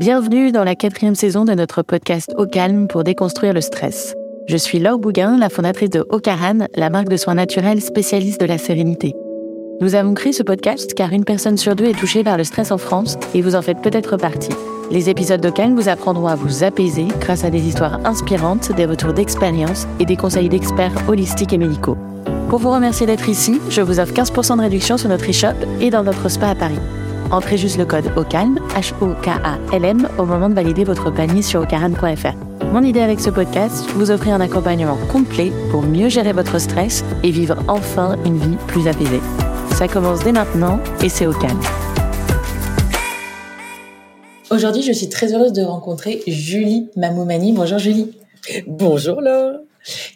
Bienvenue dans la quatrième saison de notre podcast Au calme pour déconstruire le stress. Je suis Laure Bouguin, la fondatrice de Ocaran, la marque de soins naturels spécialiste de la sérénité. Nous avons créé ce podcast car une personne sur deux est touchée par le stress en France et vous en faites peut-être partie. Les épisodes de Calme vous apprendront à vous apaiser grâce à des histoires inspirantes, des retours d'expérience et des conseils d'experts holistiques et médicaux. Pour vous remercier d'être ici, je vous offre 15% de réduction sur notre e-shop et dans notre spa à Paris. Entrez juste le code OCALM, H-O-K-A-L-M, au moment de valider votre panier sur ocaran.fr. Mon idée avec ce podcast, vous offrir un accompagnement complet pour mieux gérer votre stress et vivre enfin une vie plus apaisée. Ça commence dès maintenant et c'est au calme. Aujourd'hui, je suis très heureuse de rencontrer Julie Mamoumani. Bonjour Julie. Bonjour Laure.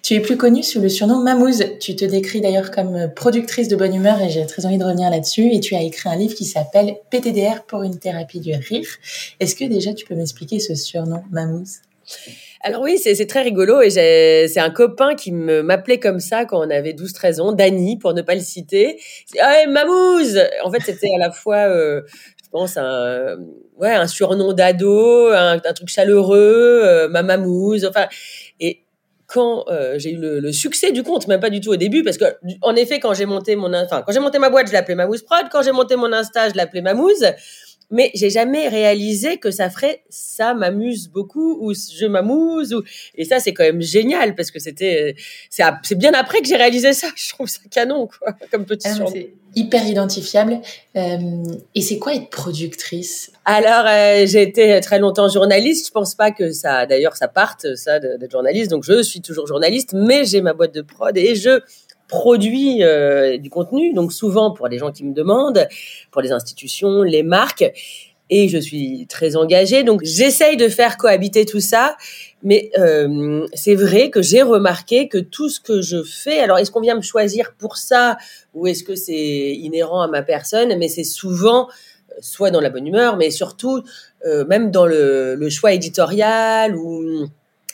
Tu es plus connue sous le surnom Mamouze. Tu te décris d'ailleurs comme productrice de bonne humeur et j'ai très envie de revenir là-dessus. Et tu as écrit un livre qui s'appelle PTDR pour une thérapie du rire. Est-ce que déjà tu peux m'expliquer ce surnom Mamouze? Alors oui, c'est très rigolo et c'est un copain qui m'appelait comme ça quand on avait 12-13 ans, Dany pour ne pas le citer. Ah, Mamouze En fait, c'était à la fois, euh, je pense, un surnom d'ado, un, truc chaleureux, euh, ma Mamouze, enfin... Et quand euh, j'ai eu le, succès du compte, même pas du tout au début, parce que en effet, quand j'ai monté mon, quand j'ai monté ma boîte, je l'appelais Mamouze Prod. Quand j'ai monté mon Insta, je l'appelais Mamouze. Mais j'ai jamais réalisé que ça ferait ça m'amuse beaucoup ou je m'amuse ou et ça c'est quand même génial parce que c'était c'est c'est bien après que j'ai réalisé ça. Je trouve ça canon quoi, comme petit ah, C'est hyper identifiable. Euh, et c'est quoi être productrice? Alors euh, j'ai été très longtemps journaliste. Je pense pas que ça d'ailleurs ça parte ça d'être journaliste. Donc je suis toujours journaliste, mais j'ai ma boîte de prod et je produit euh, du contenu, donc souvent pour les gens qui me demandent, pour les institutions, les marques, et je suis très engagée, donc j'essaye de faire cohabiter tout ça, mais euh, c'est vrai que j'ai remarqué que tout ce que je fais, alors est-ce qu'on vient me choisir pour ça, ou est-ce que c'est inhérent à ma personne, mais c'est souvent euh, soit dans la bonne humeur, mais surtout même dans le, le choix éditorial ou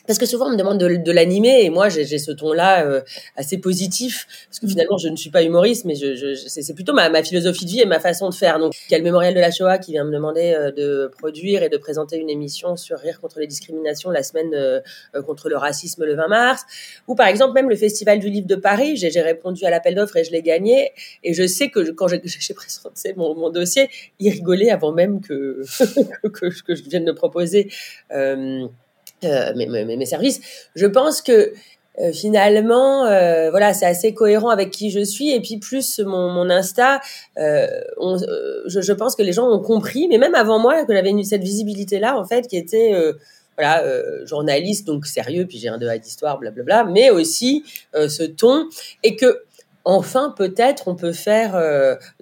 parce que souvent on me demande de, l'animer et moi j'ai ce ton-là euh, assez positif parce que mmh. finalement je ne suis pas humoriste mais je, c'est plutôt ma, philosophie de vie et ma façon de faire. Donc il y a le mémorial de la Shoah qui vient me demander euh, de produire et de présenter une émission sur rire contre les discriminations la semaine euh, contre le racisme le 20 mars. Ou par exemple même le festival du livre de Paris, j'ai répondu à l'appel d'offres et je l'ai gagné et je sais que quand j'ai présenté mon, mon, dossier, il rigolait avant même que que, que, je vienne de proposer. Euh, mes, mes, services. Je pense que euh, finalement, euh, voilà, c'est assez cohérent avec qui je suis. Et puis plus mon, mon Insta, on, je, je, pense que les gens ont compris, mais même avant moi, que j'avais cette visibilité-là, en fait, qui était voilà, journaliste, donc sérieux, puis j'ai un de d'histoire, blablabla, mais aussi ce ton, et que enfin, peut-être, on peut faire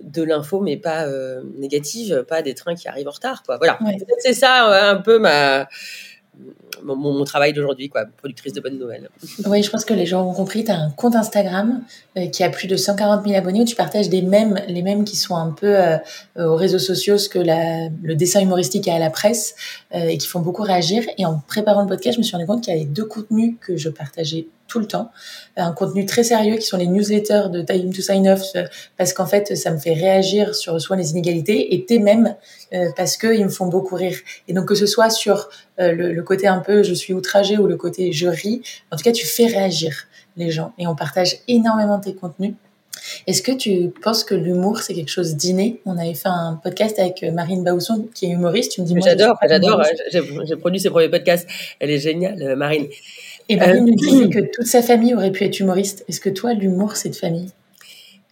de l'info, mais pas négative, pas des trains qui arrivent en retard, quoi. Voilà, c'est ça un peu ma mon, travail d'aujourd'hui, quoi, productrice de bonnes nouvelles. Oui, je pense que les gens ont compris. Tu as un compte Instagram euh, qui a plus de 140 000 abonnés où tu partages des les mêmes qui sont un peu euh, aux réseaux sociaux, ce que la, le dessin humoristique a à la presse euh, et qui font beaucoup réagir. Et en préparant le podcast, je me suis rendu compte qu'il y avait deux contenus que je partageais tout le temps. Un contenu très sérieux qui sont les newsletters de Time to Sign Off parce qu'en fait, ça me fait réagir sur soit les inégalités et tes mêmes parce qu'ils me font beaucoup rire. Et donc que ce soit sur le, le côté un peu je suis outragée ou le côté je ris, en tout cas, tu fais réagir les gens et on partage énormément tes contenus. Est-ce que tu penses que l'humour, c'est quelque chose d'inné? On avait fait un podcast avec Marine Bausson, qui est humoriste. Tu me dis, J'adore, j'adore. J'ai produit ses premiers podcasts. Elle est géniale, euh, Marine. Et Marine nous disait que toute sa famille aurait pu être humoriste. Est-ce que toi, l'humour, c'est de famille?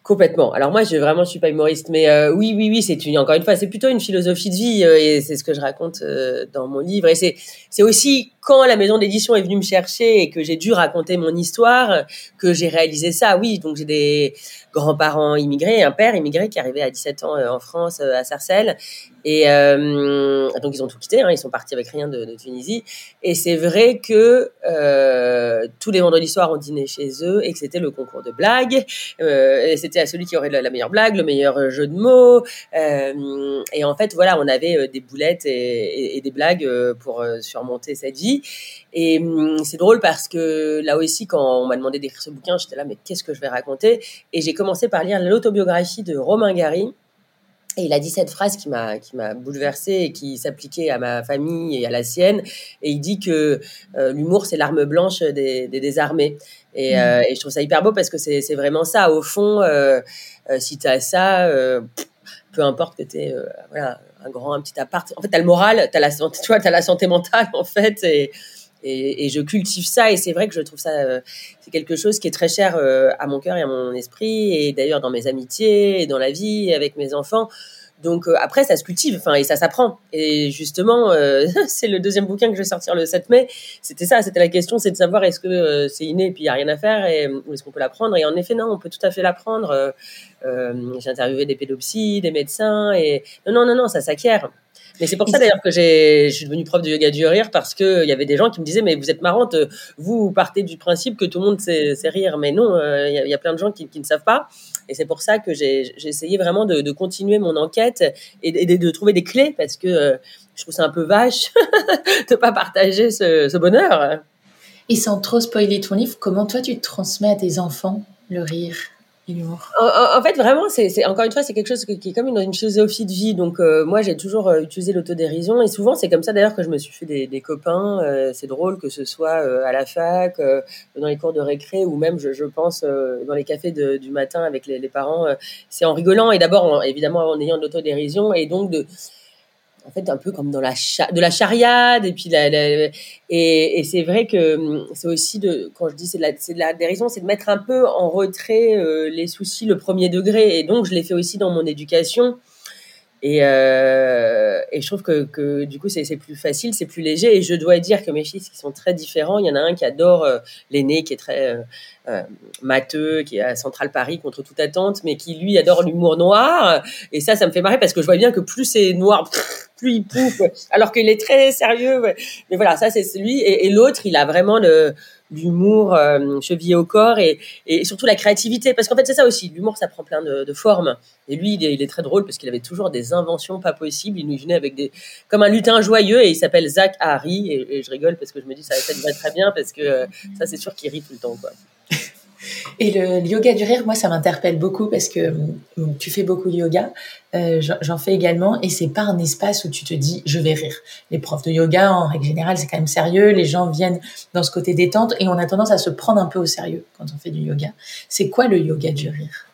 Complètement. Alors moi, je vraiment, je suis pas humoriste, mais euh, oui, oui, oui, c'est une, encore une fois, c'est plutôt une philosophie de vie euh, et c'est ce que je raconte euh, dans mon livre. Et c'est, c'est aussi quand la maison d'édition est venue me chercher et que j'ai dû raconter mon histoire que j'ai réalisé ça. Oui, donc j'ai des grands-parents immigrés, un père immigré qui arrivé à 17 ans en France, à Sarcelles, et donc ils ont tout quitté, hein, ils sont partis avec rien de, Tunisie. Et c'est vrai que tous les vendredis soirs on dînait chez eux et que c'était le concours de blagues. et c'était à celui qui aurait la, meilleure blague, le meilleur euh, jeu de mots. Euh, et en fait, voilà, on avait euh, des boulettes et, des blagues pour surmonter cette vie. Et hum, c'est drôle parce que là aussi, quand on m'a demandé d'écrire ce bouquin, j'étais là, mais qu'est-ce que je vais raconter? Et j'ai commencé par lire l'autobiographie de Romain Gary Et il a dit cette phrase qui m'a qui m'a bouleversée et qui s'appliquait à ma famille et à la sienne. Et il dit que euh, l'humour c'est l'arme blanche des. Et, mmh. euh, et, je trouve ça hyper beau parce que c'est vraiment ça. Au fond, euh, euh si tu as ça, peu importe que tu es voilà un grand un petit appart. En fait, t'as le moral, t'as la santé, tu vois, la santé mentale en fait. Et, et, je cultive ça et c'est vrai que je trouve ça c'est quelque chose qui est très cher à mon cœur et à mon esprit et d'ailleurs dans mes amitiés et dans la vie avec mes enfants donc euh, après, ça se cultive, enfin et ça s'apprend. Et justement, euh, c'est le deuxième bouquin que je vais sortir le 7 mai. C'était ça, c'était la question, c'est de savoir est-ce que euh, c'est inné et puis il y a rien à faire et ou est-ce qu'on peut l'apprendre. Et en effet, non, on peut tout à fait l'apprendre. J'ai interviewé des pédopsies, des médecins et non, non, non, non, ça s'acquiert. Mais c'est pour ça d'ailleurs que j'ai, je suis devenue prof de yoga du rire parce que il y avait des gens qui me disaient mais vous êtes marrante, vous partez du principe que tout le monde sait, sait rire, mais non, il y, a plein de gens qui, qui ne savent pas. Et c'est pour ça que j'ai essayé vraiment de, de, continuer mon enquête et, et, de trouver des clés parce que euh, je trouve ça un peu vache de pas partager ce, ce bonheur. Et sans trop spoiler ton livre, comment toi tu transmets à tes enfants le rire? En, fait, vraiment, c'est encore une fois, c'est quelque chose qui, est comme une, philosophie de vie. Donc, euh, moi, j'ai toujours euh, utilisé l'autodérision et souvent, c'est comme ça d'ailleurs que je me suis fait des, copains. Euh, c'est drôle que ce soit à la fac, dans les cours de récré ou même, je, pense, dans les cafés du matin avec les, les parents. c'est en rigolant et d'abord, évidemment, en ayant de l'autodérision et donc de en fait un peu comme dans la de la chariade et puis la, et, c'est vrai que hum, c'est aussi de quand je dis c'est de la c'est de la dérision c'est de mettre un peu en retrait euh, les soucis le premier degré et donc je l'ai fait aussi dans mon éducation et, euh, et je trouve que, que du coup, c'est plus facile, c'est plus léger. Et je dois dire que mes fils qui sont très différents, il y en a un qui adore euh, l'aîné, qui est très euh, matheux, qui est à Central Paris contre toute attente, mais qui lui adore l'humour noir. Et ça, ça me fait marrer parce que je vois bien que plus c'est noir, plus il pouffe, alors qu'il est très sérieux. Mais voilà, ça c'est lui. Et, l'autre, il a vraiment le l'humour euh, chevillé au corps et, surtout la créativité. Parce qu'en fait, c'est ça aussi. L'humour, ça prend plein de, formes. Et lui, il est, très drôle parce qu'il avait toujours des inventions pas possibles. Il nous venait avec des, comme un lutin joyeux et il s'appelle Zach Harry. Et, et, je rigole parce que je me dis, ça, ça va très bien parce que euh, ça, c'est sûr qu'il rit tout le temps, quoi. Et le, yoga du rire, moi, ça m'interpelle beaucoup parce que euh, tu fais beaucoup de yoga. Euh, J'en fais également et c'est pas un espace où tu te dis je vais rire. Les profs de yoga, en règle générale, c'est quand même sérieux. Les gens viennent dans ce côté détente et on a tendance à se prendre un peu au sérieux quand on fait du yoga. C'est quoi le yoga du rire?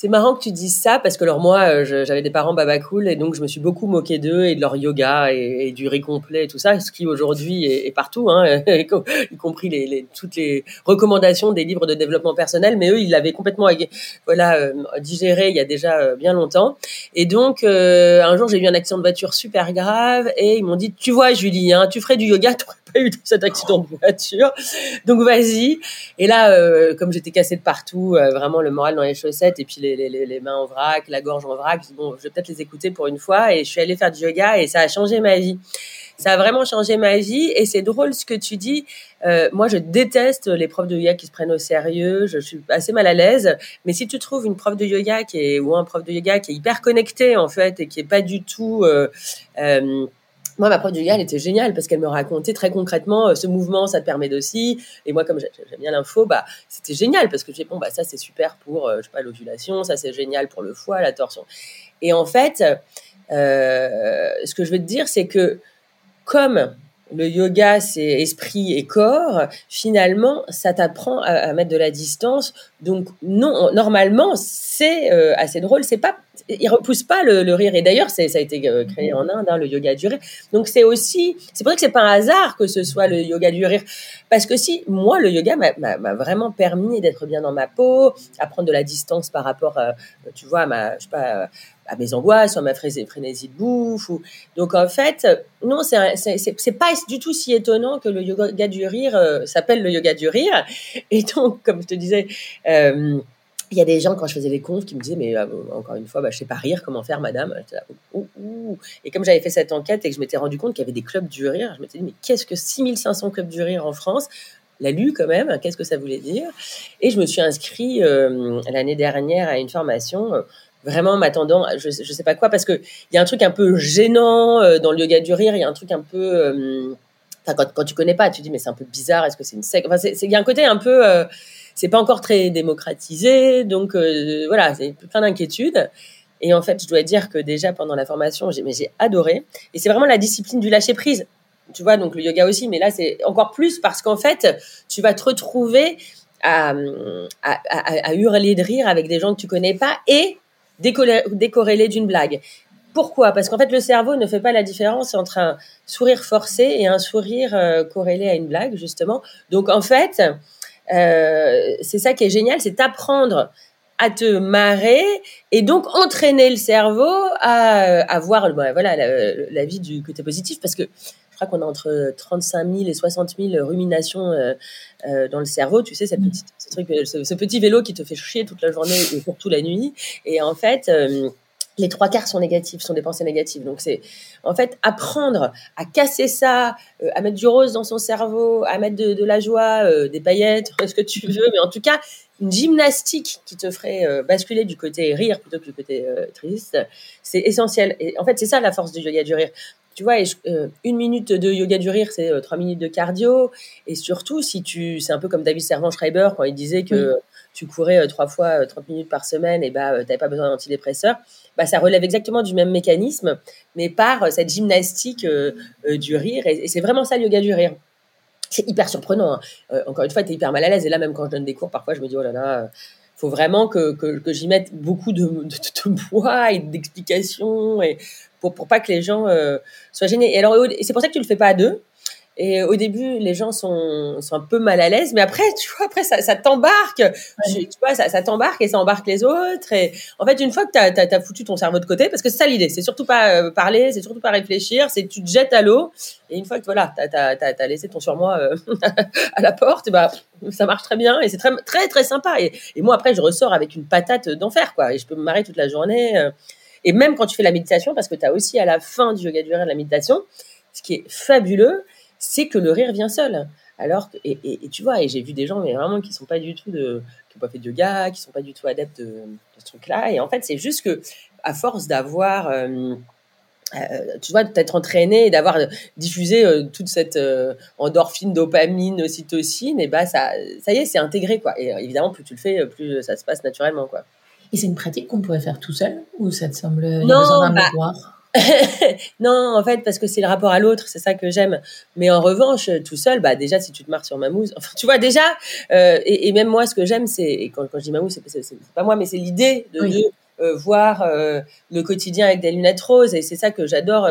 C'est marrant que tu dises ça parce que alors moi euh, j'avais des parents baba cool et donc je me suis beaucoup moqué d'eux et de leur yoga et, du riz complet et tout ça, ce qui aujourd'hui est, partout, hein, y compris les, les, toutes les recommandations des livres de développement personnel. Mais eux ils l'avaient complètement voilà euh, digéré il y a déjà euh, bien longtemps. Et donc un jour j'ai eu un accident de voiture super grave et ils m'ont dit tu vois Julie, hein, tu ferais du yoga, tu pas eu cet accident de voiture, donc vas-y. Et là comme j'étais cassée de partout, vraiment le moral dans les chaussettes et puis les les, mains en vrac, la gorge en vrac. Bon, je vais peut-être les écouter pour une fois. Et je suis allée faire du yoga et ça a changé ma vie. Ça a vraiment changé ma vie. Et c'est drôle ce que tu dis. Euh, moi, je déteste les profs de yoga qui se prennent au sérieux. Je suis assez mal à l'aise. Mais si tu trouves une prof de yoga qui est, ou un prof de yoga qui est hyper connecté, en fait, et qui est pas du tout, euh, euh, moi, ma prof de était géniale parce qu'elle me racontait très concrètement euh, ce mouvement, ça te permet d'aussi. Et moi, comme j'aime bien l'info, bah, c'était génial parce que j'ai bon, bah, ça c'est super pour, euh, je sais pas, l'ovulation, ça c'est génial pour le foie, la torsion. Et en fait, euh, ce que je veux te dire, c'est que comme le yoga, c'est esprit et corps. Finalement, ça t'apprend à, mettre de la distance. Donc, non, normalement, c'est euh, assez drôle. C'est pas, il repousse pas le, rire. Et d'ailleurs, ça a été euh, créé en Inde, hein, le yoga du rire. Donc, c'est aussi, c'est pour ça que c'est pas un hasard que ce soit le yoga du rire. Parce que si, moi, le yoga m'a vraiment permis d'être bien dans ma peau, à prendre de la distance par rapport, euh, tu vois, à ma, je sais pas, à mes angoisses, à ma frénésie de bouffe. Ou... Donc en fait, non, c'est pas du tout si étonnant que le yoga du rire euh, s'appelle le yoga du rire. Et donc, comme je te disais, euh, il y a des gens, quand je faisais des confs, qui me disaient, mais euh, encore une fois, bah, je sais pas rire, comment faire, madame? Et comme j'avais fait cette enquête et que je m'étais rendu compte qu'il y avait des clubs du rire, je m'étais dit, mais qu'est-ce que 6500 clubs du rire en France? La lu quand même, qu'est-ce que ça voulait dire? Et je me suis inscrit l'année dernière à une formation vraiment m'attendant, je, je sais pas quoi, parce que il y a un truc un peu gênant euh, dans le yoga du rire, il y a un truc un peu, euh, enfin quand, quand tu connais pas, tu dis mais c'est un peu bizarre, est-ce que c'est une secte? Enfin, il y a un côté un peu, euh, c'est pas encore très démocratisé, donc voilà, c'est plein d'inquiétudes. Et en fait, je dois dire que déjà pendant la formation, j'ai, mais j'ai adoré. Et c'est vraiment la discipline du lâcher prise. Tu vois, donc le yoga aussi, mais là, c'est encore plus parce qu'en fait, tu vas te retrouver à, à, à, hurler de rire avec des gens que tu connais pas et décorrélé d'une blague. Pourquoi? Parce qu'en fait, le cerveau ne fait pas la différence entre un sourire forcé et un sourire euh, corrélé à une blague, justement. Donc, en fait, euh, c'est ça qui est génial, c'est apprendre à te marrer et donc entraîner le cerveau à, à voir bah, voilà, la, vie du côté positif parce que crois qu'on a entre 35 000 et 60 000 ruminations euh, euh, dans le cerveau, tu sais, cette petite, ce, truc, ce, petit vélo qui te fait chier toute la journée et surtout la nuit. Et en fait, euh, les trois quarts sont négatifs, sont des pensées négatives. Donc c'est en fait apprendre à casser ça, euh, à mettre du rose dans son cerveau, à mettre de, la joie, euh, des paillettes, ce que tu veux, mais en tout cas une gymnastique qui te ferait euh, basculer du côté rire plutôt que du côté triste, c'est essentiel. Et en fait c'est ça la force du yoga du rire. Tu vois, une minute de yoga du rire, c'est trois minutes de cardio. Et surtout, si tu, c'est un peu comme David Servan-Schreiber quand il disait que tu courais trois fois 30 minutes par semaine, et bah, tu n'avais pas besoin d'antidépresseurs bah, ça relève exactement du même mécanisme, mais par euh, cette gymnastique euh, euh, du rire. Et, c'est vraiment ça le yoga du rire. C'est hyper surprenant. Hein. encore une fois, tu es hyper mal à l'aise. Et là, même quand je donne des cours, parfois, je me dis, oh là là, faut vraiment que, que, j'y mette beaucoup de, de, poids et d'explications et pour, pour pas que les gens soient gênés. Et alors, c'est pour ça que tu le fais pas à deux. Et au début, les gens sont, sont un peu mal à l'aise, mais après, tu vois, après, ça, ça t'embarque. Tu, vois, ça, ça t'embarque et ça embarque les autres. Et en fait, une fois que tu as, as, foutu ton cerveau de côté, parce que c'est ça l'idée, c'est surtout pas euh, parler, c'est surtout pas réfléchir, c'est que tu te jettes à l'eau. Et une fois que voilà, tu as, laissé ton surmoi euh, à la porte, bah, ça marche très bien et c'est très, très, très sympa. Et, et, moi, après, je ressors avec une patate d'enfer, quoi. Et je peux me marrer toute la journée. Et même quand tu fais la méditation, parce que tu as aussi à la fin du yoga du rire la méditation, ce qui est fabuleux, c'est que le rire vient seul. Alors, et, tu vois, et j'ai vu des gens, mais vraiment, qui sont pas du tout de, qui n'ont pas fait de yoga, qui sont pas du tout adeptes de, ce truc-là. Et en fait, c'est juste que, à force d'avoir, euh, euh, tu vois, d'être entraîné et d'avoir diffusé euh, toute cette endorphine, dopamine, ocytocine, et bah, ça, ça y est, c'est intégré, quoi. Et évidemment, plus tu le fais, plus ça se passe naturellement, quoi. Et c'est une pratique qu'on pourrait faire tout seul, ou ça te semble, non, bah, non, en fait, parce que c'est le rapport à l'autre, c'est ça que j'aime. Mais en revanche, tout seul, bah déjà, si tu te marres sur ma mousse, enfin, tu vois déjà, euh, et, même moi, ce que j'aime, c'est quand, quand je dis ma mousse, c'est pas moi, mais c'est l'idée de, euh, voir euh, le quotidien avec des lunettes roses, et c'est ça que j'adore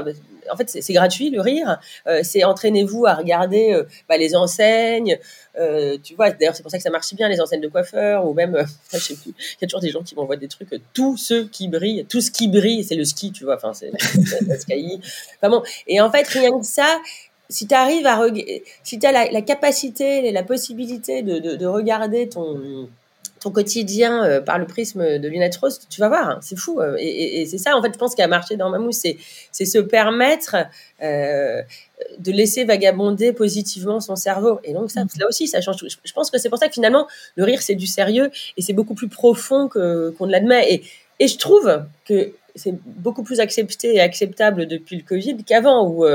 en fait, c'est gratuit le rire. Euh, c'est entraînez-vous à regarder euh, bah, les enseignes. Euh, tu vois, d'ailleurs, c'est pour ça que ça marche bien les enseignes de coiffeurs ou même, je sais plus. Il y a toujours des gens qui m'envoient des trucs. Tout ce qui brille, tout ce qui brille, c'est le ski, tu vois. Enfin, c'est. Enfin bon. Et en fait, rien que ça, si tu arrives à, si tu as la, capacité, la possibilité de, de regarder ton ton quotidien euh, par le prisme de lunettes roses, tu vas voir, hein, c'est fou. Euh, et, c'est ça, en fait, je pense, qui a marché dans Mamou, c'est, c'est se permettre euh, de laisser vagabonder positivement son cerveau. Et donc ça, mm. là aussi, ça change tout. Je pense que c'est pour ça que finalement, le rire, c'est du sérieux et c'est beaucoup plus profond qu'on ne l'admet. Et, et je trouve que c'est beaucoup plus accepté et acceptable depuis le Covid qu'avant, où,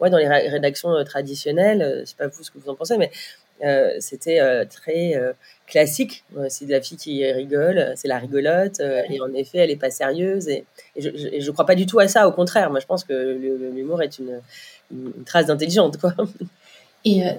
moi, dans les rédactions traditionnelles, je sais pas vous ce que vous en pensez, mais c'était très classique. C'est la fille qui rigole, c'est la rigolote, euh, et en effet, elle n'est pas sérieuse. Et, je ne crois pas du tout à ça, au contraire. Moi, je pense que l'humour est une, trace d'intelligente, quoi. Et euh,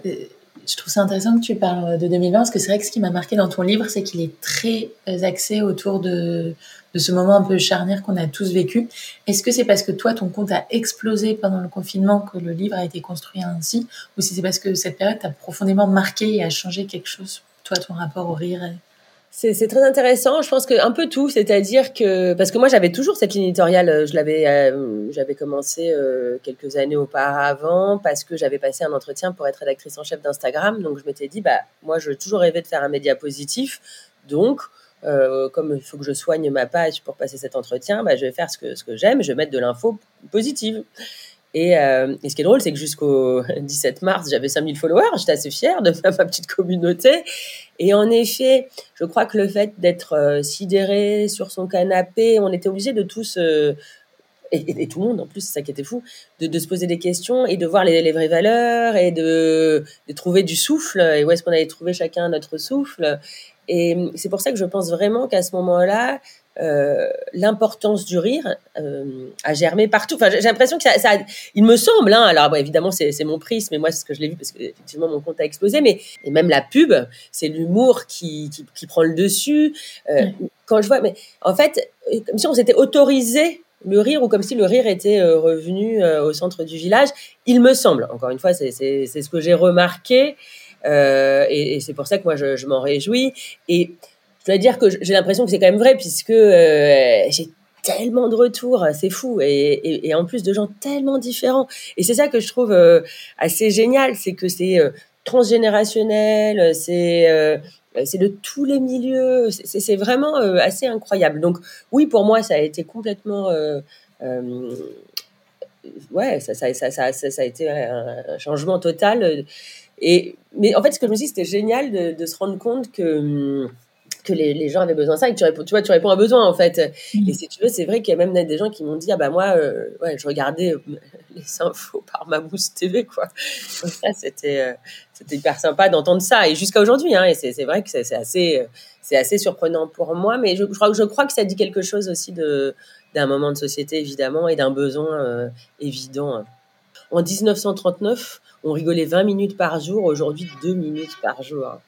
je trouve ça intéressant que tu parles de 2020, parce que c'est vrai que ce qui m'a marqué dans ton livre, c'est qu'il est très axé autour de, de ce moment un peu charnière qu'on a tous vécu. Est-ce que c'est parce que toi, ton compte a explosé pendant le confinement que le livre a été construit ainsi, ou si c'est parce que cette période t'a profondément marqué et a changé quelque chose toi, ton rapport au rire c'est très intéressant. Je pense que un peu tout, c'est-à-dire que parce que moi j'avais toujours cette ligne éditoriale, euh, je l'avais euh, j'avais commencé euh, quelques années auparavant parce que j'avais passé un entretien pour être rédactrice en chef d'Instagram. Donc je m'étais dit bah moi je toujours rêvé de faire un média positif. Donc comme il faut que je soigne ma page pour passer cet entretien, bah, je vais faire ce que ce que j'aime, je vais mettre de l'info positive. Euh, et, ce qui est drôle, c'est que jusqu'au 17 mars, j'avais 5000 followers. J'étais assez fière de ma petite communauté. Et en effet, je crois que le fait d'être euh, sidéré sur son canapé, on était obligé de tous, euh, et, tout le monde en plus, c'est ça qui était fou, de, se poser des questions et de voir les, vraies valeurs et de, de, trouver du souffle. Et où est-ce qu'on allait trouver chacun notre souffle Et c'est pour ça que je pense vraiment qu'à ce moment-là, euh, l'importance du rire euh, a germé partout. Enfin, j'ai l'impression que ça, ça, il me semble. Hein, alors bon, évidemment, c'est mon prisme, mais moi, c'est ce que je l'ai vu parce que effectivement, mon compte a explosé. Mais et même la pub, c'est l'humour qui, qui, qui, prend le dessus. Euh, Quand je vois, mais en fait, comme si on s'était autorisé le rire ou comme si le rire était euh, revenu euh, au centre du village. Il me semble. Encore une fois, c'est ce que j'ai remarqué. Euh, et, et c'est pour ça que moi, je, je m'en réjouis. Et je dois dire que j'ai l'impression que c'est quand même vrai puisque euh, j'ai tellement de retours, c'est fou, et, en plus de gens tellement différents. Et c'est ça que je trouve euh, assez génial, c'est que c'est euh, transgénérationnel, c'est euh, de tous les milieux, c'est vraiment assez incroyable. Donc oui, pour moi, ça a été complètement ouais, ça, a été un changement total. Et, mais en fait, ce que je me suis dit, c'était génial de, de, se rendre compte que hum, que les, les, gens avaient besoin de ça et que tu réponds, tu vois, tu réponds à besoin en fait. Mmh. Et si tu veux, c'est vrai qu'il y a même des gens qui m'ont dit ah bah moi, euh, ouais, je regardais euh, les infos par ma mousse TV quoi. Donc ça c'était euh, c'était hyper sympa d'entendre ça et jusqu'à aujourd'hui hein. Et c'est vrai que c'est assez c'est assez surprenant pour moi, mais je, je, crois je crois que ça dit quelque chose aussi de d'un moment de société évidemment et d'un besoin évident. En 1939, on rigolait 20 minutes par jour. Aujourd'hui, 2 minutes par jour.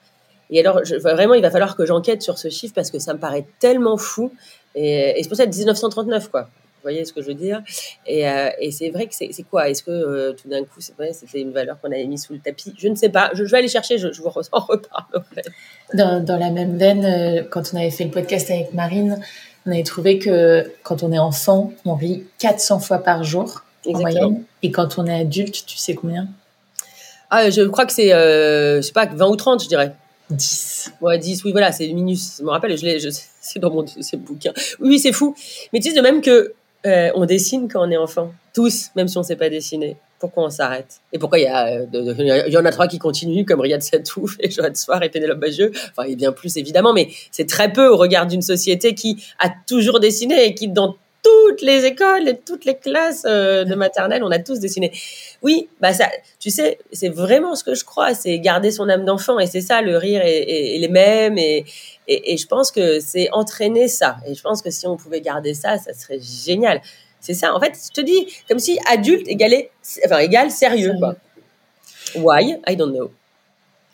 Et alors, je, vraiment, il va falloir que j'enquête sur ce chiffre parce que ça me paraît tellement fou. Et, et c'est pour ça 1939, quoi. Vous voyez ce que je veux dire? Et, euh, et c'est vrai que c'est quoi? Est-ce que euh, tout d'un coup, c'était une valeur qu'on avait mise sous le tapis? Je ne sais pas. Je, je vais aller chercher. Je, je vous en reparlerai. Dans, dans la même veine, euh, quand on avait fait le podcast avec Marine, on avait trouvé que quand on est enfant, on rit 400 fois par jour en moyenne. Et quand on est adulte, tu sais combien? Ah, Je crois que c'est, euh, je sais pas, 20 ou 30, je dirais. 10. Ouais, 10, oui, voilà, c'est minus. Je me rappelle, je je, c'est dans mon c'est bouquin. Oui, c'est fou. Mais tu sais, de même que euh, on dessine quand on est enfant. Tous, même si on ne sait pas dessiner. Pourquoi on s'arrête? Et pourquoi il y, a, euh, y en a trois qui continuent, comme Riyad Satouf et Joanne Soir et Pénélope Bagieux. Enfin, et bien plus, évidemment, mais c'est très peu au regard d'une société qui a toujours dessiné et qui, dans toutes les écoles et toutes les classes euh, de maternelle, on a tous dessiné. Oui, bah ça, tu sais, c'est vraiment ce que je crois, c'est garder son âme d'enfant et c'est ça le rire et, et, et les mêmes et, et, je pense que c'est entraîner ça. Et je pense que si on pouvait garder ça, ça serait génial. C'est ça. En fait, je te dis, comme si adulte égalait, enfin, égale sérieux, quoi. Why? I don't know.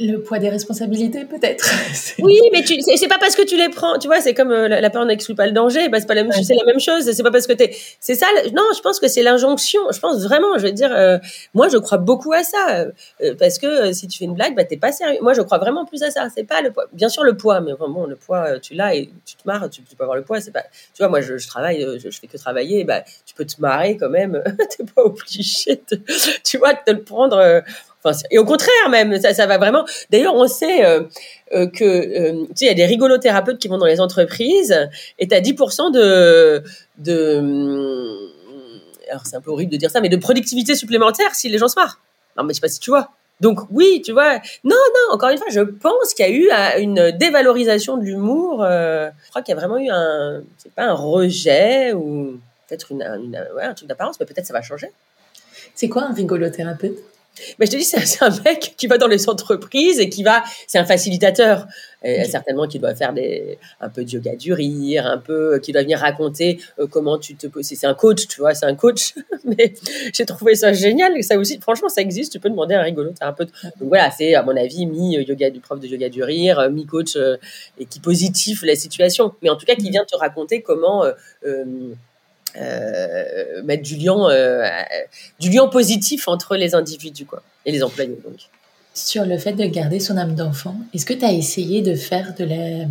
Le poids des responsabilités, peut-être. oui, mais tu, c'est pas parce que tu les prends, tu vois, c'est comme euh, la, la peur n'exclut pas le danger, bah, c'est pas la même, ouais. c'est la même chose. C'est pas parce que t'es, c'est ça. Non, je pense que c'est l'injonction. Je pense vraiment, je veux dire, euh, moi, je crois beaucoup à ça, euh, parce que si tu fais une blague, bah t'es pas sérieux. Moi, je crois vraiment plus à ça. C'est pas le poids. Bien sûr, le poids, mais bon, le poids, tu l'as et tu te marres, tu, tu, peux avoir le poids. C'est pas, tu vois, moi, je, je travaille, je, je, fais que travailler, bah tu peux te marrer quand même. t'es pas obligé, de, tu vois, de te le prendre Et au contraire même, ça, ça va vraiment. D'ailleurs, on sait euh, euh, que euh, tu sais, il y a des rigolothérapeutes qui vont dans les entreprises et tu as 10% de de alors c'est un peu horrible de dire ça, mais de productivité supplémentaire si les gens se marrent. Non, mais je sais pas si tu vois. Donc oui, tu vois. Non, non. Encore une fois, je pense qu'il y a eu une dévalorisation de l'humour. Euh, je crois qu'il y a vraiment eu un, c'est pas un rejet ou peut-être une, ouais, un truc d'apparence, mais peut-être ça va changer. C'est quoi un rigolothérapeute? Mais je te dis, c'est un mec qui va dans les entreprises et qui va, c'est un facilitateur, et certainement qui doit faire des, un peu de yoga du rire, un peu, qui doit venir raconter euh, comment tu te, c'est un coach, tu vois, c'est un coach. Mais j'ai trouvé ça génial, ça aussi, franchement, ça existe. Tu peux demander à un rigolo, un peu. Donc voilà, c'est à mon avis mi yoga du prof de yoga du rire, euh, mi coach euh, et qui positif la situation, mais en tout cas qui vient te raconter comment. Euh, euh, euh, mettre du lien, euh, du lien positif entre les individus quoi, et les employés. Donc. Sur le fait de garder son âme d'enfant, est-ce que tu as essayé de faire de la,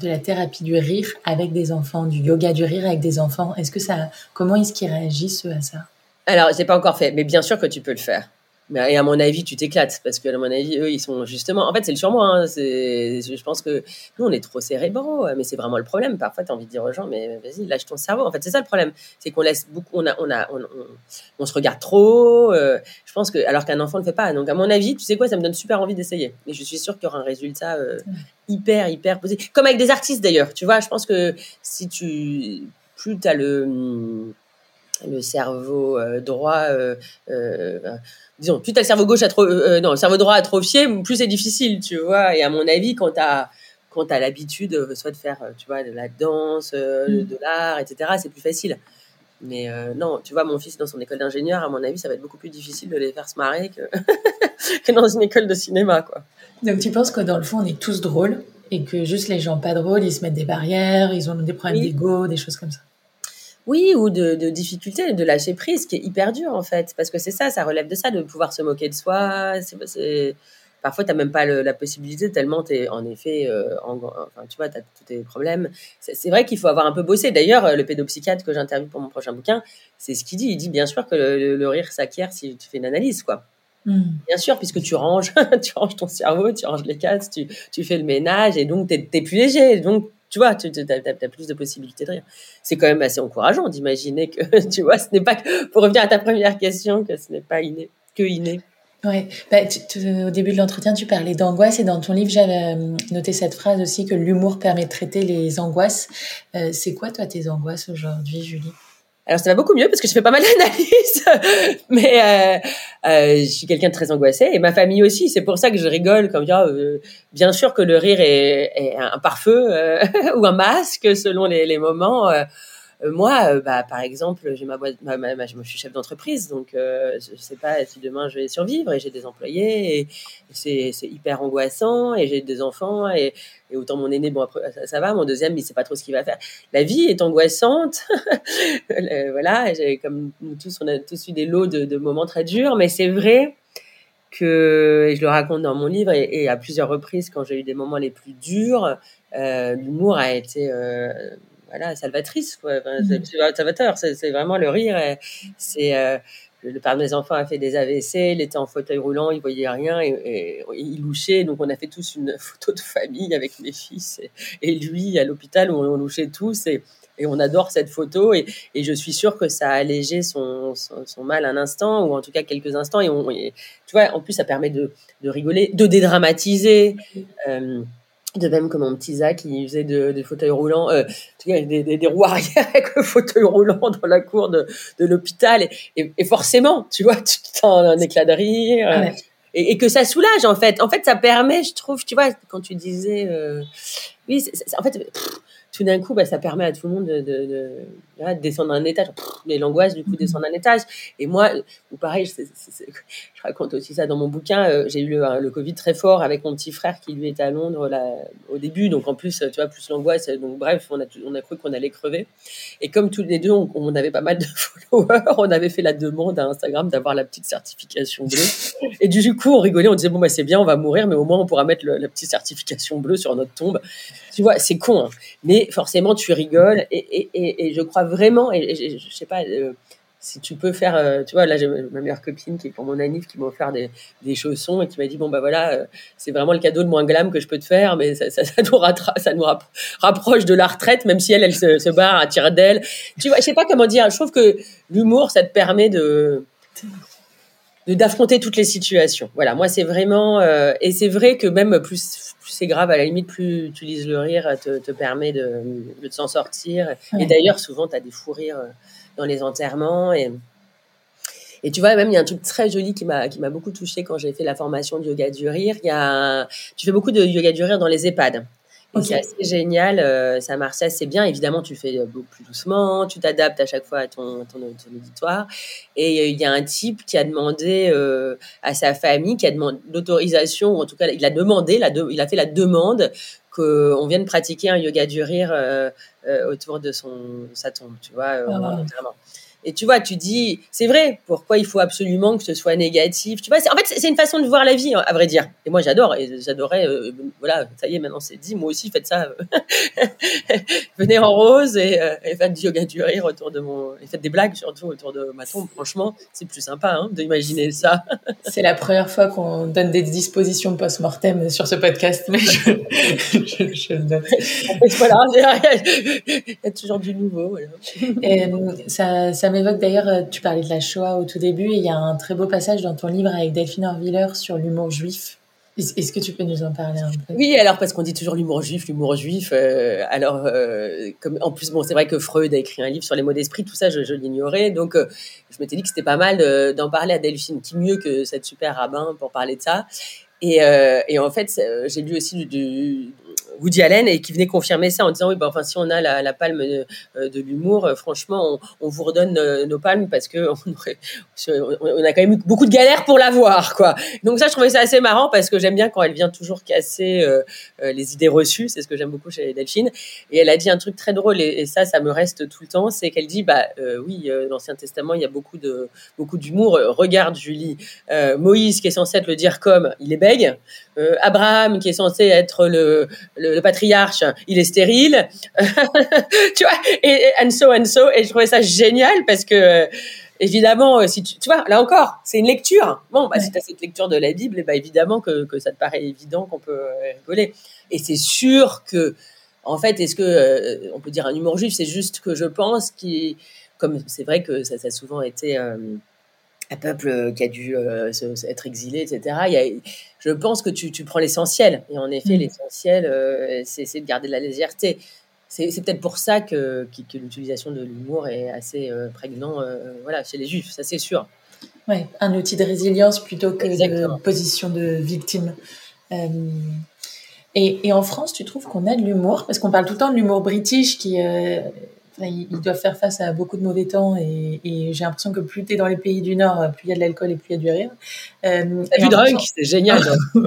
de la thérapie du rire avec des enfants, du yoga du rire avec des enfants? Est-ce que ça, comment est-ce qu'ils réagissent à ça? Alors, j'ai pas encore fait, mais bien sûr que tu peux le faire. Et à mon avis, tu t'éclates parce que à mon avis, eux, ils sont justement. En fait, c'est le surmoi. Hein. C'est, je pense que nous, on est trop cérébraux, mais c'est vraiment le problème. Parfois, tu as envie de dire aux gens, mais vas-y, lâche ton cerveau. En fait, c'est ça le problème, c'est qu'on laisse beaucoup. On a, on a, on, on, on se regarde trop. Euh, je pense que, alors qu'un enfant ne le fait pas. Donc, à mon avis, tu sais quoi, ça me donne super envie d'essayer. Et je suis sûre qu'il y aura un résultat euh, hyper, hyper positif. Comme avec des artistes d'ailleurs. Tu vois, je pense que si tu, plus tu as le le cerveau euh, droit, euh, euh, disons, plus tu as le cerveau gauche atro euh, non, le cerveau droit atrophié, plus c'est difficile, tu vois. Et à mon avis, quand tu as quand tu as l'habitude, soit de faire, tu vois, de la danse, mm. de l'art, etc., c'est plus facile. Mais non, tu vois, mon fils dans son école d'ingénieur, à mon avis, ça va être beaucoup plus difficile de les faire se marrer que, que dans une école de cinéma, quoi. Donc tu penses que dans le fond, on est tous drôles et que juste les gens pas drôles, ils se mettent des barrières, ils ont des problèmes d'ego, des choses comme ça? Oui, ou de, de difficulté, de lâcher prise, qui est hyper dur en fait, parce que c'est ça, ça relève de ça, de pouvoir se moquer de soi. Parfois, tu n'as même pas la possibilité, tellement tu es en effet, euh, enfin, tu vois, tu as tous tes problèmes. C'est vrai qu'il faut avoir un peu bossé. D'ailleurs, le pédopsychiatre que j'interviewe pour mon prochain bouquin, c'est ce qu'il dit. Il dit bien sûr que le rire s'acquiert si tu fais une analyse, quoi. Hmm. Bien sûr, puisque tu ranges, tu ranges ton cerveau, tu ranges les cases, tu, tu fais le ménage et donc tu es, plus léger. Donc, tu vois, tu as, plus de possibilités de rire. C'est quand même assez encourageant d'imaginer que, tu vois, ce n'est pas, pour revenir à ta première question, que ce n'est pas inné, que inné. Ouais, bah, au début de l'entretien, tu parlais d'angoisse et dans ton livre, j'avais euh, noté cette phrase aussi que l'humour permet de traiter les angoisses. Euh, c'est quoi, toi, tes angoisses aujourd'hui, Julie? Alors ça va beaucoup mieux parce que je fais pas mal d'analyses, mais euh, euh, je suis quelqu'un de très angoissé et ma famille aussi. C'est pour ça que je rigole comme euh, bien sûr que le rire est, est un pare-feu euh, ou un masque selon les, les moments. Euh, moi, euh, bah, par exemple, j'ai ma boîte, ma, ma, je suis chef d'entreprise, donc euh, je sais pas si demain je vais survivre et j'ai des employés et, c'est, hyper angoissant et j'ai des enfants et, et, autant mon aîné, bon après ça, va, mon deuxième il sait pas trop ce qu'il va faire. La vie est angoissante, voilà, comme nous tous, on a tous eu des lots de, de moments très durs, mais c'est vrai que et je le raconte dans mon livre et, et, à plusieurs reprises quand j'ai eu des moments les plus durs, euh, l'humour a été euh, voilà, salvatrice, quoi. Mmh. salvateur, c'est vraiment le rire. C'est euh, le père de mes enfants a fait des AVC, il était en fauteuil roulant, il voyait rien et, il louchait. Donc on a fait tous une photo de famille avec mes fils et, lui à l'hôpital où on louchait tous et, on adore cette photo et, je suis sûre que ça a allégé son, son, mal un instant ou en tout cas quelques instants et, on, tu vois en plus ça permet de, de rigoler, de dédramatiser. Euh, de même comme mon petit Zach, qui faisait des fauteuils roulants, euh, des, des, des, roues arrière avec le fauteuil roulant dans la cour de, de l'hôpital. Et, et, forcément, tu vois, tu t'en un éclat de rire. Et, et, que ça soulage, en fait. En fait, ça permet, je trouve, tu vois, quand tu disais... Euh, oui, en fait, tout d'un coup, bah, ça permet à tout le monde de, de, de, descendre un étage. Mais l'angoisse, du coup, mhm. descendre un étage. Et moi, ou pareil, je raconte aussi ça dans mon bouquin. Euh, j'ai eu le, le, Covid très fort avec mon petit frère qui, lui, était à Londres là, au début. Donc, en plus, tu vois, plus l'angoisse. Donc, bref, on a, on a cru qu'on allait crever. Et comme tous les deux, on, avait pas mal de followers, on avait fait la demande à Instagram d'avoir la petite certification bleue. Et du coup, on rigolait, on disait, bon, bah, c'est bien, on va mourir, mais au moins, on pourra mettre la petite certification bleue sur notre tombe. Tu vois, c'est con, hein. mais forcément tu rigoles et, et, et, je crois vraiment et, je, sais pas euh, si tu peux faire euh, tu vois là j'ai ma meilleure copine qui est pour mon anniv qui m'a offert des, des, chaussons et qui m'a dit bon bah voilà euh, c'est vraiment le cadeau le moins glam que je peux te faire mais ça, ça, ça nous, ça nous rapproche de la retraite même si elle elle se, barre à tire d'elle tu vois je sais pas comment dire je trouve que l'humour ça te permet de d'affronter toutes les situations. Voilà, moi c'est vraiment et c'est vrai que même plus c'est grave, à la limite, plus tu utilises le rire, te, te permet de, de s'en sortir. Et d'ailleurs, souvent, tu as des fous rires euh, dans les enterrements. Et, et tu vois, même, il y a un truc très joli qui m'a, qui m'a beaucoup touché quand j'ai fait la formation de yoga du rire. Il y a, tu fais beaucoup de yoga du rire dans les EHPAD. C'est assez génial, euh, ça marche assez bien. Évidemment, tu fais beaucoup plus doucement, tu t'adaptes à chaque fois à ton, ton, auditoire. Et euh, il y a un type qui a demandé euh, à sa famille, qui a demandé l'autorisation, ou en tout cas, il a demandé, la il a fait la demande qu'on vienne pratiquer un yoga du rire autour de son, sa tombe, tu vois, ah, et tu vois, tu dis, c'est vrai, pourquoi il faut absolument que ce soit négatif Tu vois, en fait, c'est une façon de voir la vie, à vrai dire. Et moi, j'adore, et j'adorais, euh, voilà, ça y est, maintenant c'est dit, moi aussi, faites ça. Venez en rose et, euh, et, faites du yoga du rire autour de mon. Et faites des blagues surtout autour de ma tombe. Franchement, c'est plus sympa hein, d'imaginer ça. c'est la première fois qu'on donne des dispositions post-mortem sur ce podcast, mais je, je, le note. voilà, il y a toujours du nouveau. Voilà. Et, euh, ça, ça m'évoque d'ailleurs, euh, tu parlais de la Shoah au tout début, et il y a un très beau passage dans ton livre avec Delphine Orviller sur l'humour juif. Est-ce que tu peux nous en parler un peu? Oui, alors parce qu'on dit toujours l'humour juif, l'humour juif. Euh, alors, euh, en plus, bon, c'est vrai que Freud a écrit un livre sur les mots d'esprit, tout ça, je, l'ignorais. Donc, je m'étais dit que c'était pas mal d'en parler à Delphine. Qui mieux que cette super rabbin pour parler de ça et en fait, j'ai lu aussi du, Woody Allen et qui venait confirmer ça en disant oui, bah, enfin, si on a la, palme de, de l'humour, franchement, on, vous redonne nos palmes parce que on, a quand même eu beaucoup de galères pour l'avoir, quoi. Donc ça, je trouvais ça assez marrant parce que j'aime bien quand elle vient toujours casser les idées reçues. C'est ce que j'aime beaucoup chez Delphine. Et elle a dit un truc très drôle et, ça, ça me reste tout le temps, c'est qu'elle dit bah oui, l'Ancien Testament, il y a beaucoup de beaucoup d'humour. Regarde, Julie, Moïse qui est censé être le dire comme, il est bègue. Euh, Abraham, qui est censé être le, patriarche, il est stérile. tu vois, et, and so and so. Et je trouvais ça génial parce que, évidemment, euh, si tu, tu vois, là encore, c'est une lecture. Bon, bah, si tu as cette lecture de la Bible, et bah, évidemment que, que ça te paraît évident qu'on peut euh, rigoler. Et c'est sûr que, en fait, est-ce que on peut dire un humour juif C'est juste que je pense qu'il, comme c'est vrai que ça, ça, a souvent été un peuple euh, qui a dû euh, être exilé, etc. Il y a, je pense que tu, tu prends l'essentiel. Et en effet, mm. l'essentiel, euh, c'est de garder de la légèreté. C'est peut-être pour ça que, que, l'utilisation de l'humour est assez prégnant voilà, chez les juifs, ça c'est sûr. Oui, un outil de résilience plutôt que de position de victime. Et, et, en France, tu trouves qu'on a de l'humour? Parce qu'on parle tout le temps de l'humour british qui ils, doivent faire face à beaucoup de mauvais temps et, j'ai l'impression que plus tu es dans les pays du Nord, plus il y a de l'alcool et plus il y a du rire. Euh, T'as vu Drunk C'est génial.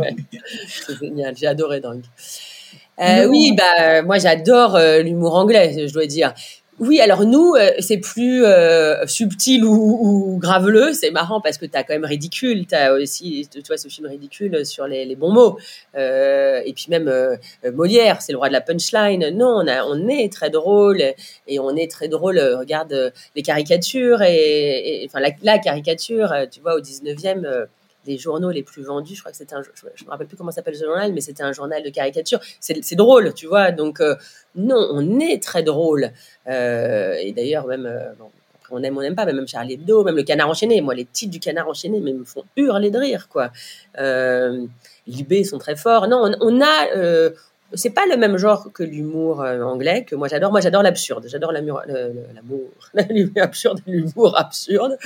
C'est génial. J'ai adoré Drunk. Euh, oui, bah moi j'adore euh, l'humour anglais, je dois dire. Oui, alors nous, euh, c'est plus euh, subtil ou, graveleux. C'est marrant parce que tu as quand même ridicule. Tu as aussi, tu vois, ce film ridicule sur les, bons mots. Euh, et puis même Molière, c'est le roi de la punchline. Non, on, est très drôle et on est très drôle. Regarde les caricatures et, enfin la, caricature, tu vois, au 19e les journaux les plus vendus. Je crois que c'était un, je, me rappelle plus comment s'appelle ce journal, mais c'était un journal de caricature. C'est drôle, tu vois. Donc euh, non, on est très drôle. Euh, et d'ailleurs même. Euh, on aime, on n'aime pas, même Charlie Hebdo, même le Canard enchaîné. Moi, les titres du Canard enchaîné, me font hurler de rire, quoi. Libé sont très forts. Non, on, on a, c'est pas le même genre que l'humour anglais que moi j'adore. Moi j'adore l'absurde, j'adore l'amour, l'humour absurde, l'humour absurde.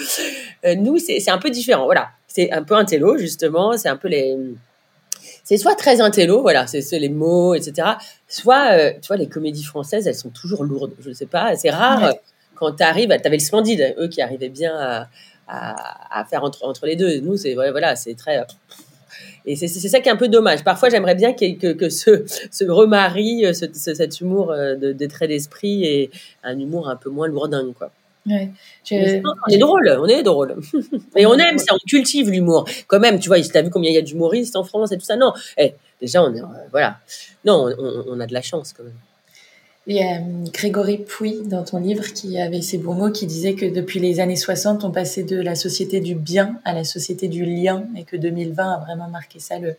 nous c'est un peu différent. Voilà, c'est un peu un télo, justement. C'est un peu les. C'est soit très intello, voilà, c'est les mots, etc. Soit, euh, tu vois, les comédies françaises, elles sont toujours lourdes. Je ne sais pas, c'est rare quand tu arrives. Tu avais le Splendide, eux qui arrivaient bien à, à, faire entre, entre les deux. Nous, c'est voilà, c'est très. Et c'est ça qui est un peu dommage. Parfois, j'aimerais bien que, que, que, ce, ce remarie, ce, cet humour euh, de, de trait d'esprit et un humour un peu moins lourdingue, quoi. Ouais. On est drôle, on est drôle. Et on aime ça, on cultive l'humour. Quand même, tu vois, tu as vu combien il y a d'humoristes en France et tout ça? Non, eh, déjà, on est. Euh, voilà. Non, on, a de la chance quand même. Il y a euh, Grégory Pouy dans ton livre qui avait ces beaux mots qui disait que depuis les années 60, on passait de la société du bien à la société du lien et que 2020 a vraiment marqué ça, le,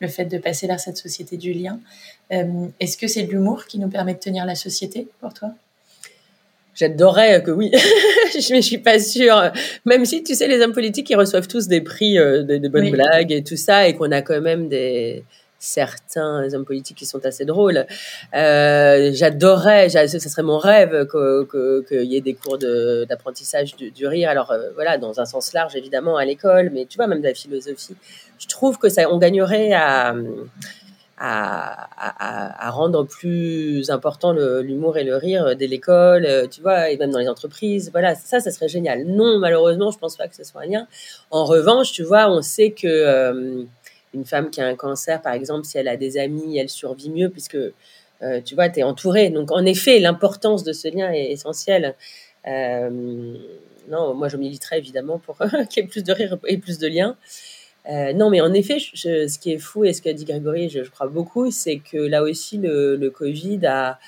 le fait de passer vers cette société du lien. Euh, est-ce que c'est l'humour qui nous permet de tenir la société pour toi? J'adorerais que oui, je ne suis pas sûre. Même si, tu sais, les hommes politiques, ils reçoivent tous des prix euh, de, bonnes blagues et tout ça, et qu'on a quand même des certains hommes politiques qui sont assez drôles. Euh, j'adorerais, ce serait mon rêve qu'il y ait des cours d'apprentissage du, rire. Alors euh, voilà, dans un sens large évidemment à l'école, mais tu vois même de la philosophie. Je trouve que ça, on gagnerait à à, rendre plus important l'humour et le rire dès l'école, euh, tu vois, et même dans les entreprises. Voilà, ça, ça serait génial. Non, malheureusement, je pense pas que ce soit un lien. En revanche, tu vois, on sait que euh, une femme qui a un cancer, par exemple, si elle a des amis, elle survit mieux puisque, euh, tu vois, tu es entouré. Donc, en effet, l'importance de ce lien est essentielle. non, moi, je militerais évidemment pour qu'il y ait plus de rire et plus de liens. Euh, non, mais en effet, ce qui est fou et ce qu'a dit Grégory, je, crois beaucoup, c'est que là aussi, le, le Covid a,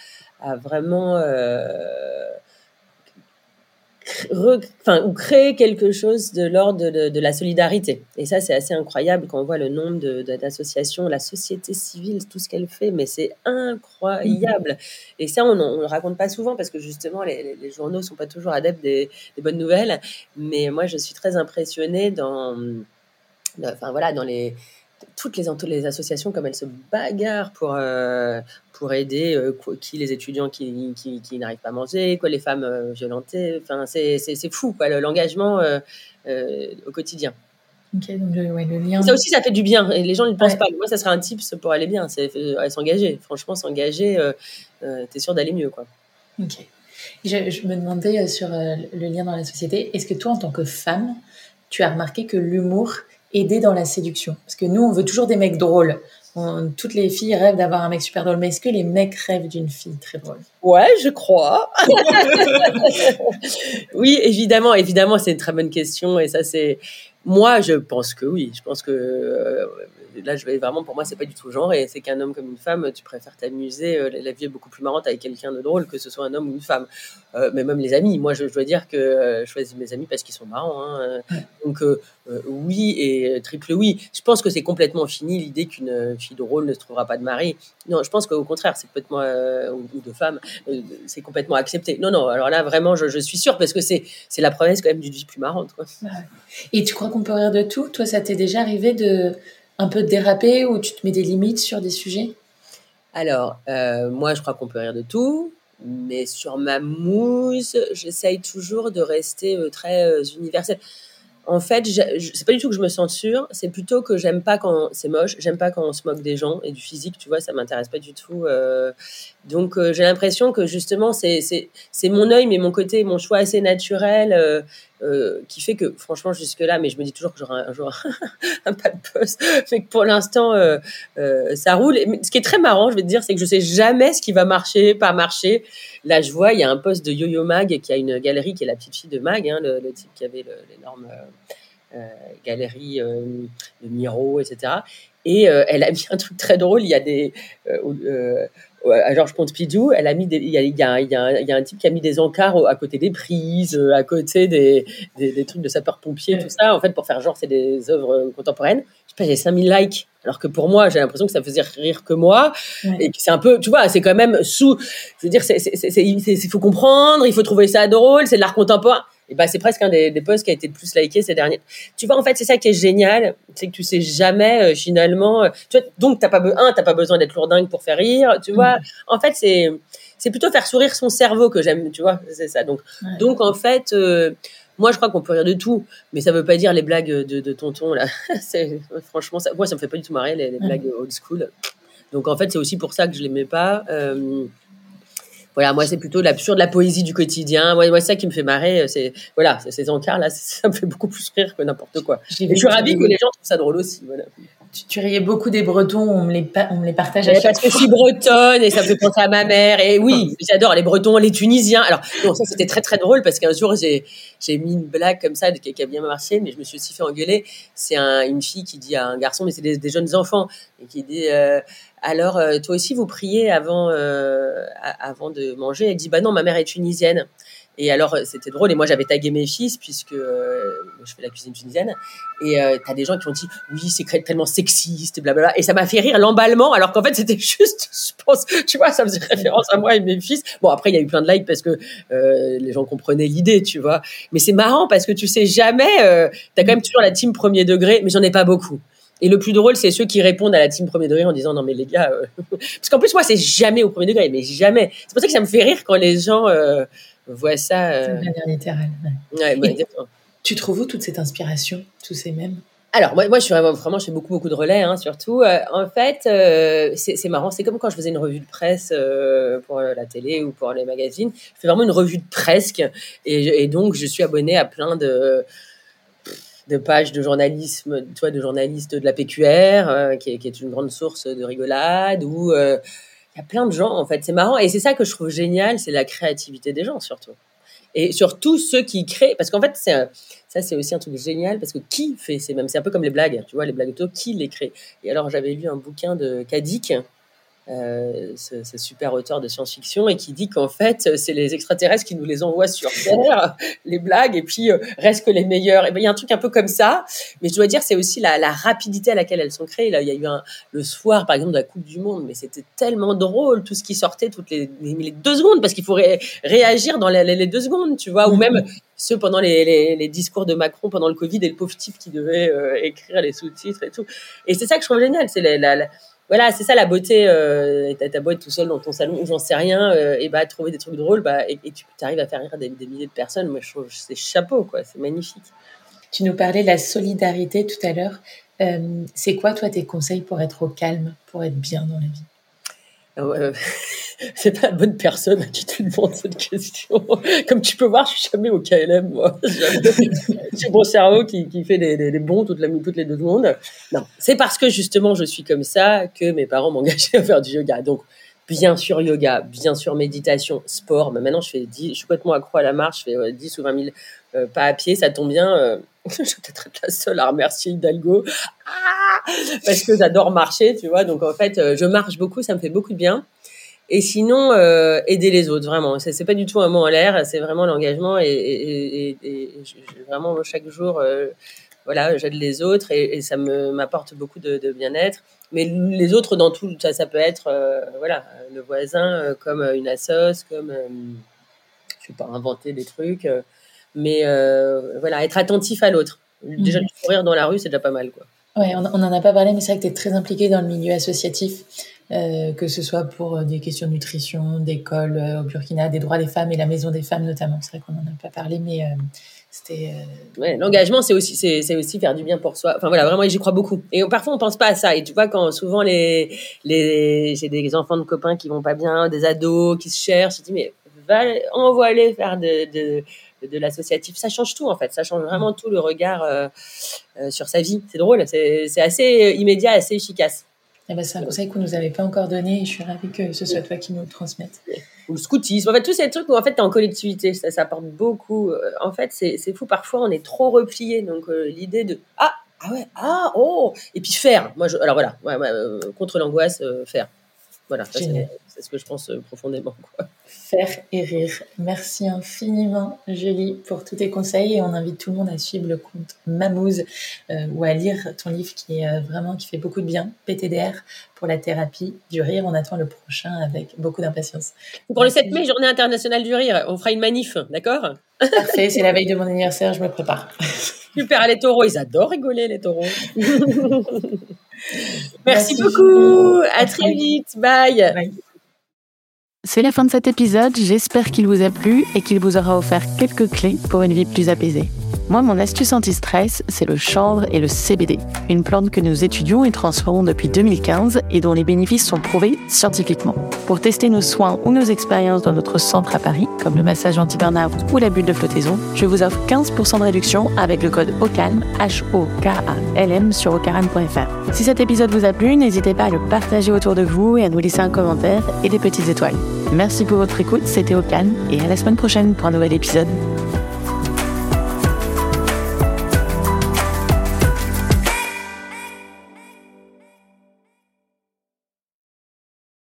a vraiment euh, enfin, ou créé quelque chose de l'ordre de, de, la solidarité. Et ça, c'est assez incroyable quand on voit le nombre d'associations, la société civile, tout ce qu'elle fait, mais c'est incroyable. Mm-hmm. Et ça, on ne le raconte pas souvent parce que justement, les, les journaux sont pas toujours adeptes des, des bonnes nouvelles. Mais moi, je suis très impressionnée dans enfin voilà, dans les toutes les, les associations comme elles se bagarrent pour, euh, pour aider euh, qui les étudiants qui, qui, qui n'arrivent pas à manger, quoi, les femmes euh, violentées. Enfin, c'est fou, quoi, l'engagement au quotidien. Ok, donc le, ouais, le lien. Ça aussi, ça fait du bien. Et les gens ne le pensent pas. Moi, ça serait un tips pour aller bien. C'est s'engager. Franchement, s'engager, euh, euh, t'es sûr d'aller mieux, quoi. Ok. Je, je, me demandais sur le lien dans la société. Est-ce que toi, en tant que femme, tu as remarqué que l'humour aidait dans la séduction. Parce que nous, on veut toujours des mecs drôles. Toutes les filles rêvent d'avoir un mec super drôle, mais est-ce que les mecs rêvent d'une fille très drôle? Ouais, je crois. oui, évidemment, évidemment, c'est une très bonne question. Et ça c'est moi, je pense que oui. Je pense que euh, là, je vais vraiment, pour moi, c'est pas du tout genre. Et c'est qu'un homme comme une femme, tu préfères t'amuser. Euh, la vie est beaucoup plus marrante avec quelqu'un de drôle que ce soit un homme ou une femme. Euh, mais même les amis. Moi, je, dois dire que je choisis mes amis parce qu'ils sont marrants. Hein. Donc, oui et triple oui. Je pense que c'est complètement fini l'idée qu'une fille drôle ne se trouvera pas de mari. Non, je pense qu'au contraire, c'est peut-être moi ou, de femme, c'est complètement accepté. Non, non. Alors là, vraiment, je, suis sûre parce que c'est la promesse quand même d'une vie plus marrante. Quoi. Et tu crois qu'on peut rire de tout? Toi, ça t'est déjà arrivé de un peu déraper ou tu te mets des limites sur des sujets? Alors, euh, moi, je crois qu'on peut rire de tout. Mais sur ma mousse, j'essaye toujours de rester euh, très euh, universelle en fait, c'est pas du tout que je me censure, c'est plutôt que j'aime pas quand c'est moche, j'aime pas quand on se moque des gens et du physique, tu vois, ça m'intéresse pas du tout. Donc j'ai l'impression que justement c'est mon œil, mais mon côté, mon choix assez naturel qui fait que franchement jusque là, mais je me dis toujours que j'aurai un jour un pas de poste, mais que pour l'instant ça roule. Ce qui est très marrant, je vais te dire, c'est que je sais jamais ce qui va marcher, pas marcher. Là, je vois, il y a un poste de Yo-Yo Mag qui a une galerie qui est la petite fille de Mag, hein, le, type qui avait l'énorme euh, euh, galerie euh, de Miro, etc. Et elle a mis un truc très drôle. Il y a des à Georges Pompidou, elle a mis il, y a, y a, y a, il y a un type qui a mis des encarts à côté des prises, à côté des, des, des trucs de sapeurs-pompiers, tout ça, en fait, pour faire genre, c'est des œuvres contemporaines. Je sais pas, j'ai 5000 likes. Alors que pour moi, j'ai l'impression que ça faisait rire que moi. Et que c'est un peu, tu vois, c'est quand même sous, je veux dire, il faut comprendre, il faut trouver ça drôle, c'est de l'art contemporain et bah, c'est presque un des, des, posts qui a été le plus liké ces derniers. Tu vois, en fait, c'est ça qui est génial, c'est que tu sais jamais euh, finalement. Euh, tu vois, donc t'as pas un, t'as pas besoin d'être lourdingue pour faire rire. Tu vois, mm. en fait, c'est c'est plutôt faire sourire son cerveau que j'aime. Tu vois, c'est ça. Donc donc en fait. Euh, moi, je crois qu'on peut rire de tout, mais ça veut pas dire les blagues de, de tonton là. franchement, ça, moi, ça me fait pas du tout marrer les, les blagues old school. Donc en fait, c'est aussi pour ça que je l'aimais pas. Euh, voilà, moi, c'est plutôt l'absurde, la poésie du quotidien. Moi, moi, ça qui me fait marrer, c'est voilà, ces encarts là, ça me fait beaucoup plus rire que n'importe quoi. Et je suis ravie que les gens trouvent ça drôle aussi. Voilà. Tu, riais beaucoup des Bretons, on me les, on me les partage à chaque Parce que je suis bretonne et ça me fait penser à ma mère. Et oui, j'adore les Bretons, les Tunisiens. Alors, ça c'était très très drôle parce qu'un jour j'ai mis une blague comme ça qui a bien marché, mais je me suis aussi fait engueuler. C'est un, une fille qui dit à un garçon, mais c'est des, jeunes enfants, et qui dit euh, alors, euh, toi aussi, vous priez avant, euh, avant de manger Elle dit, bah non, ma mère est tunisienne. Et alors, euh, c'était drôle. Et moi, j'avais tagué mes fils, puisque je fais la cuisine tunisienne. Et euh, tu as des gens qui ont dit, oui, c'est tellement sexiste, blablabla. Et ça m'a fait rire l'emballement, alors qu'en fait, c'était juste, je pense, tu vois, ça faisait référence à moi et mes fils. Bon, après, il y a eu plein de likes parce que les gens comprenaient l'idée, tu vois. Mais c'est marrant parce que tu sais jamais, tu as quand même toujours la team premier degré, mais j'en ai pas beaucoup. Et le plus drôle, c'est ceux qui répondent à la team premier degré en disant non mais les gars, euh, parce qu'en plus moi c'est jamais au premier degré, mais jamais. C'est pour ça que ça me fait rire quand les gens euh, voient ça. Euh... C'est littéral. Ouais, tu trouves où toute cette inspiration, tous ces mêmes alors moi, moi, je suis vraiment, vraiment, je fais beaucoup, beaucoup de relais, hein, surtout. Euh, en fait, c'est marrant. C'est comme quand je faisais une revue de presse pour la télé ou pour les magazines. Je fais vraiment une revue de presse, et, et donc je suis abonnée à plein de de pages de journalisme, toi, de journalistes de la PQR, euh, qui, est, qui, est, une grande source de rigolade, où euh, il y a plein de gens, en fait. C'est marrant. Et c'est ça que je trouve génial, c'est la créativité des gens, surtout. Et surtout ceux qui créent, parce qu'en fait, c'est ça, c'est aussi un truc génial, parce que qui fait ces mêmes, c'est un peu comme les blagues, tu vois, les blagues auto, qui les crée? Et alors, j'avais lu un bouquin de Kadik, euh, ce, super auteur de science-fiction, et qui dit qu'en fait, c'est les extraterrestres qui nous les envoient sur Terre, les blagues, et puis euh, reste que les meilleurs. Et ben il y a un truc un peu comme ça, mais je dois dire, c'est aussi la, rapidité à laquelle elles sont créées. Là, il y a eu un, le soir, par exemple, de la Coupe du Monde, mais c'était tellement drôle, tout ce qui sortait toutes les, les, deux secondes, parce qu'il faut réagir dans les, les, deux secondes, tu vois, ou même ceux pendant les, les, discours de Macron pendant le Covid et le pauvre type qui devait euh, écrire les sous-titres et tout. Et c'est ça que je trouve génial, c'est la, la voilà, c'est ça la beauté. Euh, t'as beau être tout seul dans ton salon ou j'en sais rien, euh, et bah trouver des trucs drôles, bah et, tu arrives à faire rire des, milliers de personnes. Moi, je trouve c'est chapeau, quoi. C'est magnifique. Tu nous parlais de la solidarité tout à l'heure. Euh, c'est quoi, toi, tes conseils pour être au calme, pour être bien dans la vie? Euh, c'est pas la bonne personne à qui tu demandes cette question. Comme tu peux voir, je suis jamais au KLM. C'est mon cerveau qui, qui fait des, bons toutes, la, toutes les deux secondes. Non, c'est parce que justement, je suis comme ça que mes parents m'engageaient à faire du yoga. Donc, bien sûr yoga, bien sûr méditation, sport. Mais maintenant, je fais 10, je suis complètement accro à la marche, je fais 10 ou 20 000 euh, pas à pied, ça tombe bien. Euh, je vais peut-être être la seule à remercier Hidalgo ah parce que j'adore marcher, tu vois. Donc en fait, euh, je marche beaucoup, ça me fait beaucoup de bien. Et sinon, aider les autres, vraiment. C'est pas du tout un mot en l'air, c'est vraiment l'engagement et, vraiment chaque jour, voilà, j'aide les autres et, ça m'apporte beaucoup de, bien-être. Mais les autres dans tout, ça, ça peut être, voilà, le voisin comme une assoce, comme je vais pas inventer des trucs. Mais euh, voilà, être attentif à l'autre. Déjà, mhm. courir dans la rue, c'est déjà pas mal. Quoi. Ouais, on n'en a pas parlé, mais c'est vrai que tu es très impliqué dans le milieu associatif, euh, que ce soit pour euh, des questions de nutrition, d'école au Burkina, des droits des femmes et la maison des femmes notamment. C'est vrai qu'on n'en a pas parlé, mais c'était. Ouais, l'engagement, c'est aussi, c'est, aussi faire du bien pour soi. Enfin voilà, vraiment, j'y crois beaucoup. Et parfois, on pense pas à ça. Et tu vois, quand souvent les, les, j'ai des enfants de copains qui vont pas bien, des ados qui se cherchent, je dis mais va, envoie-les faire de, de de, l'associatif. Ça change tout en fait, ça change vraiment tout le regard euh, euh, sur sa vie. C'est drôle, c'est assez immédiat, assez efficace. Eh ben, c'est un conseil qu'on nous avait pas encore donné et je suis ravie que ce soit toi qui nous le transmette. Ou le scoutisme, en fait, tous ces trucs où en fait tu es en collectivité, ça, ça apporte beaucoup. Euh, en fait, c'est fou, parfois on est trop replié. Donc l'idée de Ah, ah ouais, ah, oh, et puis faire. Moi, je, alors voilà, contre l'angoisse, faire. Voilà, c'est ce que je pense euh, profondément. Quoi. Faire et rire. Merci infiniment, Julie, pour tous tes conseils. Et on invite tout le monde à suivre le compte Mamouze euh, ou à lire ton livre qui est euh, vraiment qui fait beaucoup de bien, PTDR, pour la thérapie du rire. On attend le prochain avec beaucoup d'impatience. Pour le 7 mai, Journée internationale du rire, on fera une manif, d'accord? Parfait, c'est la veille de mon anniversaire, je me prépare. Super, les taureaux, ils adorent rigoler, les taureaux. Merci, beaucoup. À très vite. Bye. C'est la fin de cet épisode. J'espère qu'il vous a plu et qu'il vous aura offert quelques clés pour une vie plus apaisée. Moi, mon astuce anti-stress, c'est le chanvre et le CBD, une plante que nous étudions et transformons depuis 2015 et dont les bénéfices sont prouvés scientifiquement. Pour tester nos soins ou nos expériences dans notre centre à Paris, comme le massage anti-burnout ou la bulle de flottaison, je vous offre 15% de réduction avec le code OCALM, H-O-K-A-L-M sur ocaran.fr. Si cet épisode vous a plu, n'hésitez pas à le partager autour de vous et à nous laisser un commentaire et des petites étoiles. Merci pour votre écoute, c'était Ocalm et à la semaine prochaine pour un nouvel épisode.